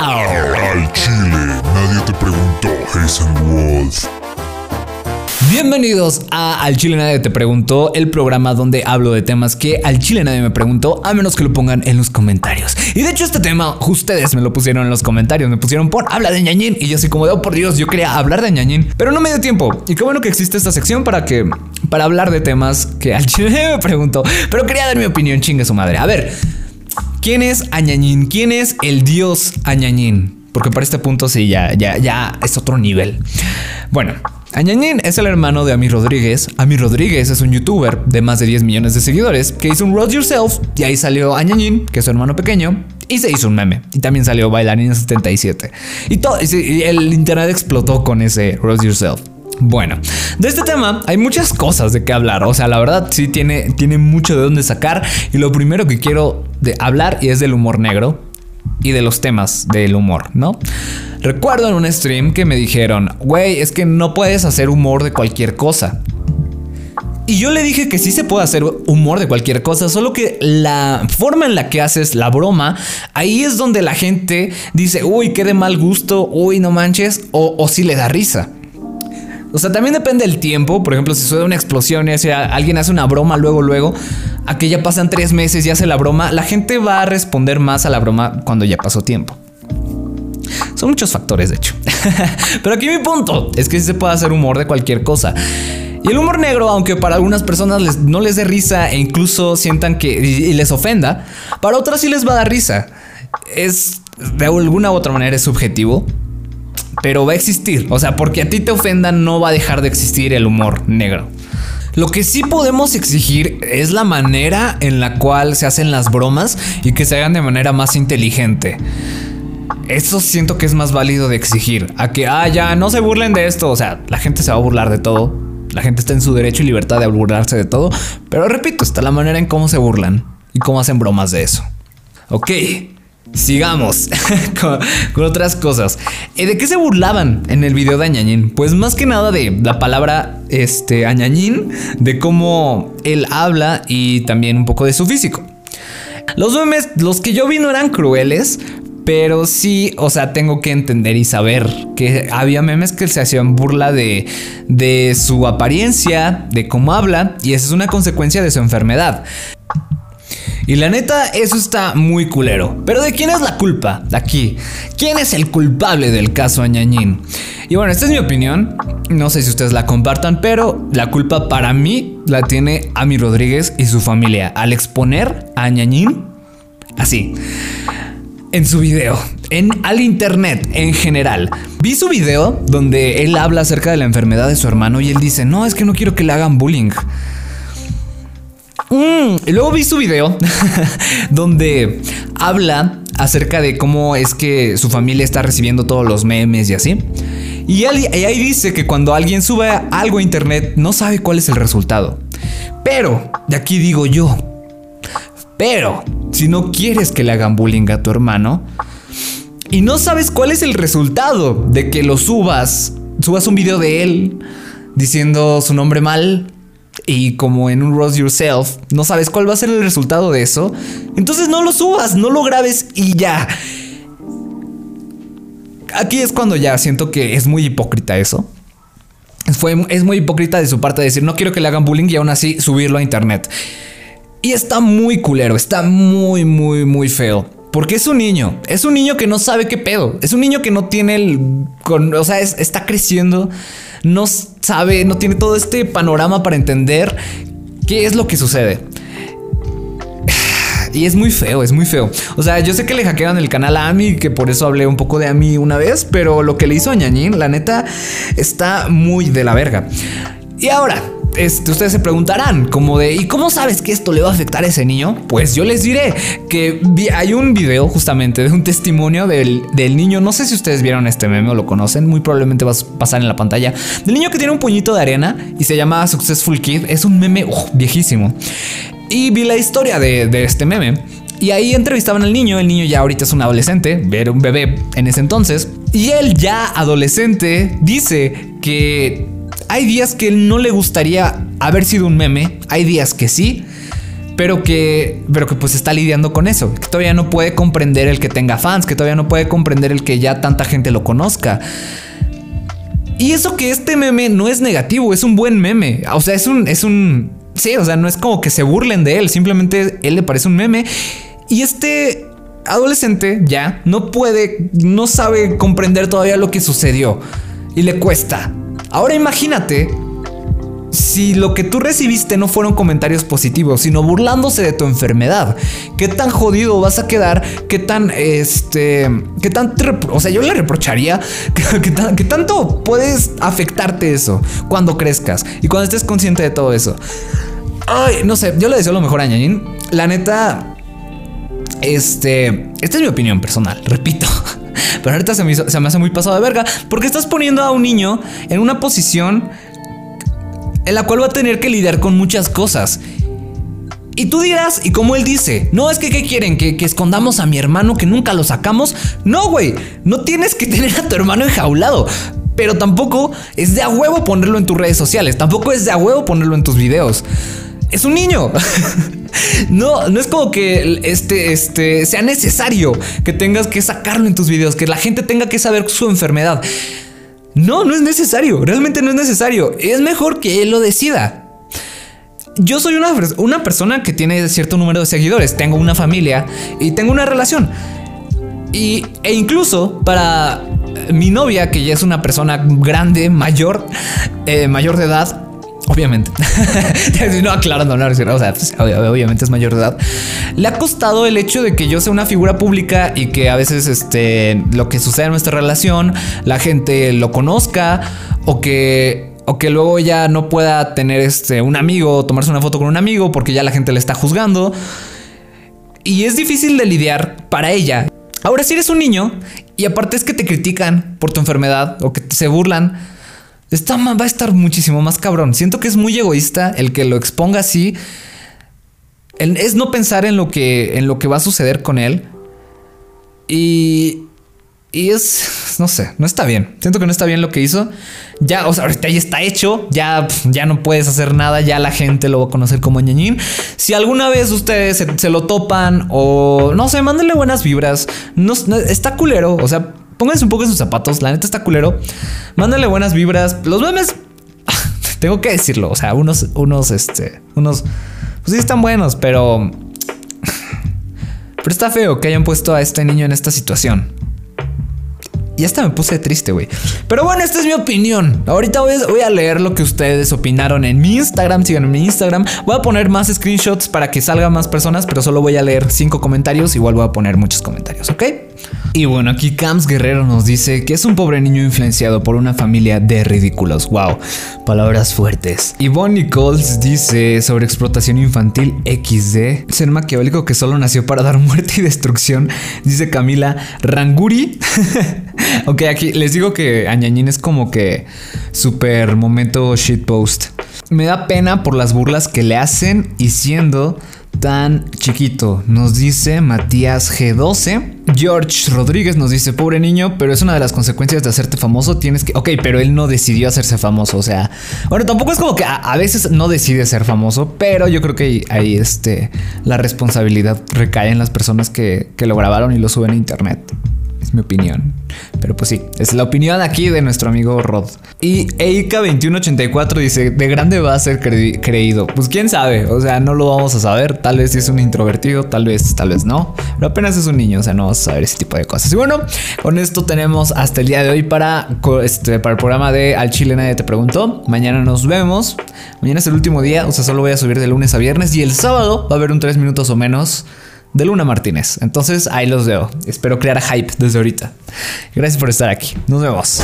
Al chile, nadie te preguntó. Bienvenidos a Al Chile Nadie Te Preguntó, el programa donde hablo de temas que al Chile nadie me preguntó, a menos que lo pongan en los comentarios. Y de hecho este tema, ustedes me lo pusieron en los comentarios, me pusieron por habla de ñañín y yo así como de, oh por Dios, yo quería hablar de ñañín, pero no me dio tiempo. Y qué bueno que existe esta sección para que, para hablar de temas que al Chile nadie me preguntó, pero quería dar mi opinión, chingue su madre. A ver, ¿quién es Añañín? ¿Quién es el dios Añañín? Porque para este punto sí, ya, ya, ya es otro nivel. Bueno, Añañín es el hermano de Ami Rodríguez. Ami Rodríguez es un youtuber de más de 10 millones de seguidores que hizo un Road Yourself y ahí salió Añañín, que es su hermano pequeño, y se hizo un meme. Y también salió Bailarina 77. Y todo, y el internet explotó con ese Road Yourself. Bueno, de este tema hay muchas cosas de qué hablar. O sea, la verdad sí tiene, tiene mucho de dónde sacar. Y lo primero que quiero de hablar y es del humor negro y de los temas del humor, ¿no? Recuerdo en un stream que me dijeron, güey, es que no puedes hacer humor de cualquier cosa. Y yo le dije que sí se puede hacer humor de cualquier cosa, solo que la forma en la que haces la broma, ahí es donde la gente dice, uy, qué de mal gusto, uy, no manches, o, o si le da risa. O sea, también depende del tiempo. Por ejemplo, si suena una explosión y alguien hace una broma luego, luego, a que ya pasan tres meses y hace la broma, la gente va a responder más a la broma cuando ya pasó tiempo. Son muchos factores, de hecho. Pero aquí mi punto es que sí se puede hacer humor de cualquier cosa. Y el humor negro, aunque para algunas personas no les dé risa e incluso sientan que y les ofenda, para otras sí les va a dar risa. Es de alguna u otra manera es subjetivo, pero va a existir. O sea, porque a ti te ofendan no va a dejar de existir el humor negro. Lo que sí podemos exigir es la manera en la cual se hacen las bromas y que se hagan de manera más inteligente. Eso siento que es más válido de exigir. A que, ah, ya, no se burlen de esto. O sea, la gente se va a burlar de todo. La gente está en su derecho y libertad de burlarse de todo. Pero repito, está la manera en cómo se burlan y cómo hacen bromas de eso. Ok, Sigamos con, otras cosas. Eh, ¿De qué se burlaban en el video de Añañín? Pues más que nada de la palabra este, Añañín, de cómo él habla y también un poco de su físico. Los memes, los que yo vi no eran crueles, pero sí, o sea, tengo que entender y saber que había memes que se hacían burla de, de su apariencia, de cómo habla, y esa es una consecuencia de su enfermedad. Y la neta, eso está muy culero. Pero ¿de quién es la culpa? Aquí. ¿Quién es el culpable del caso Añañín? Y bueno, esta es mi opinión. No sé si ustedes la compartan, pero la culpa para mí la tiene Ami Rodríguez y su familia al exponer a Añañín así. En su video, en al internet en general. Vi su video donde él habla acerca de la enfermedad de su hermano y él dice, no, es que no quiero que le hagan bullying. Mm, luego vi su video donde habla acerca de cómo es que su familia está recibiendo todos los memes y así. Y, ahí dice que cuando alguien sube algo a internet no sabe cuál es el resultado. Pero, de aquí digo yo, pero si no quieres que le hagan bullying a tu hermano y no sabes cuál es el resultado de que lo subas, subas un video de él diciendo su nombre mal, y como en un Rose Yourself, no sabes cuál va a ser el resultado de eso, entonces no lo subas, no lo grabes y ya. Aquí es cuando ya siento que es muy hipócrita eso. Fue, es muy hipócrita de su parte decir no quiero que le hagan bullying y aún así subirlo a internet. Y está muy culero, está muy, muy, muy feo. Porque es un niño, es un niño que no sabe qué pedo, es un niño que no tiene el... o sea, está creciendo no sabe, no tiene todo este panorama para entender qué es lo que sucede. Y es muy feo, es muy feo. O sea, yo sé que le hackearon el canal a Ami, que por eso hablé un poco de Ami una vez, pero lo que le hizo a Ñañín, la neta, está muy de la verga. Y ahora, ustedes se preguntarán, como de, ¿y cómo sabes que esto le va a afectar a ese niño? Pues yo les diré que hay un video justamente de un testimonio del, niño, no sé si ustedes vieron este meme o lo conocen, muy probablemente va a pasar en la pantalla, del niño que tiene un puñito de arena y se llama Successful Kid, es un meme viejísimo. Y vi la historia de, de este meme. Y ahí entrevistaban al niño, el niño ya ahorita es un adolescente, era un bebé en ese entonces, y él ya adolescente dice que hay días que no le gustaría haber sido un meme, hay días que sí, pero que, pero que pues está lidiando con eso, que todavía no puede comprender el que tenga fans, que todavía no puede comprender el que ya tanta gente lo conozca. Y eso que este meme no es negativo, es un buen meme. O sea, es un, es un, sí, o sea, no es como que se burlen de él, simplemente él le parece un meme. Y este adolescente ya no puede, no sabe comprender todavía lo que sucedió y le cuesta. Ahora imagínate si lo que tú recibiste no fueron comentarios positivos, sino burlándose de tu enfermedad, ¿qué tan jodido vas a quedar? ¿Qué tan, este, qué tan, o sea, yo le reprocharía que, tanto puedes afectarte eso cuando crezcas y cuando estés consciente de todo eso? Ay, no sé, yo le deseo lo mejor a Ñañín. La neta, este, esta es mi opinión personal, repito. Pero ahorita se me, se me hace muy pasado de verga porque estás poniendo a un niño en una posición en la cual va a tener que lidiar con muchas cosas. Y tú dirás, y como él dice, no es que ¿qué quieren? ¿Que, ¿Que, escondamos a mi hermano que nunca lo sacamos. No, güey, no tienes que tener a tu hermano enjaulado. Pero tampoco es de a huevo ponerlo en tus redes sociales. Tampoco es de a huevo ponerlo en tus videos. Es un niño. no, no es como que este, este sea necesario que tengas que sacarlo en tus videos, que la gente tenga que saber su enfermedad. No, no es necesario, realmente no es necesario. Es mejor que él lo decida. Yo soy una, una persona que tiene cierto número de seguidores, tengo una familia y tengo una relación. Y, e incluso para mi novia, que ya es una persona grande, mayor, eh, mayor de edad, Obviamente. no aclarando, no, o sea, pues, obviamente es mayor de edad. Le ha costado el hecho de que yo sea una figura pública y que a veces este, lo que sucede en nuestra relación, la gente lo conozca o que o que luego ya no pueda tener este un amigo, tomarse una foto con un amigo porque ya la gente le está juzgando. Y es difícil de lidiar para ella. Ahora si eres un niño y aparte es que te critican por tu enfermedad o que se burlan, Está, va a estar muchísimo más cabrón. Siento que es muy egoísta el que lo exponga así. es no pensar en lo que, en lo que va a suceder con él. Y, y es, no sé, no está bien. Siento que no está bien lo que hizo. Ya, o sea, ahorita ya está hecho. Ya, ya no puedes hacer nada. Ya la gente lo va a conocer como ñañín. Si alguna vez ustedes se, lo topan o no sé, mándenle buenas vibras. No, está culero. O sea, pónganse un poco en sus zapatos. La neta está culero. Mándale buenas vibras. Los memes, tengo que decirlo. O sea, unos, unos, este, unos, pues sí están buenos, pero. Pero está feo que hayan puesto a este niño en esta situación. Y hasta me puse triste, güey. Pero bueno, esta es mi opinión. Ahorita voy a, leer lo que ustedes opinaron en mi Instagram. Sigan en mi Instagram. Voy a poner más screenshots para que salgan más personas, pero solo voy a leer cinco comentarios. Igual voy a poner muchos comentarios, ¿ok? Y bueno, aquí Camps Guerrero nos dice que es un pobre niño influenciado por una familia de ridículos. Wow, palabras fuertes. Y Bonnie Coles dice sobre explotación infantil XD, ser maquiavélico que solo nació para dar muerte y destrucción. Dice Camila Ranguri. ok, aquí les digo que Añañín es como que super momento shitpost. Me da pena por las burlas que le hacen y siendo tan chiquito, nos dice Matías G12. George Rodríguez nos dice, pobre niño, pero es una de las consecuencias de hacerte famoso, tienes que... Ok, pero él no decidió hacerse famoso, o sea... Bueno, tampoco es como que a, veces no decide ser famoso, pero yo creo que ahí este, la responsabilidad recae en las personas que, que lo grabaron y lo suben a internet. Es mi opinión. Pero pues sí, es la opinión aquí de nuestro amigo Rod. Y Eika2184 dice, de grande va a ser creído. Pues quién sabe, o sea, no lo vamos a saber. Tal vez es un introvertido, tal vez, tal vez no. Pero apenas es un niño, o sea, no vamos a saber ese tipo de cosas. Y bueno, con esto tenemos hasta el día de hoy para, este, para el programa de Al Chile Nadie Te Preguntó. Mañana nos vemos. Mañana es el último día, o sea, solo voy a subir de lunes a viernes. Y el sábado va a haber un 3 minutos o menos de Luna Martínez. Entonces ahí los veo. Espero crear hype desde ahorita. Gracias por estar aquí. Nos vemos.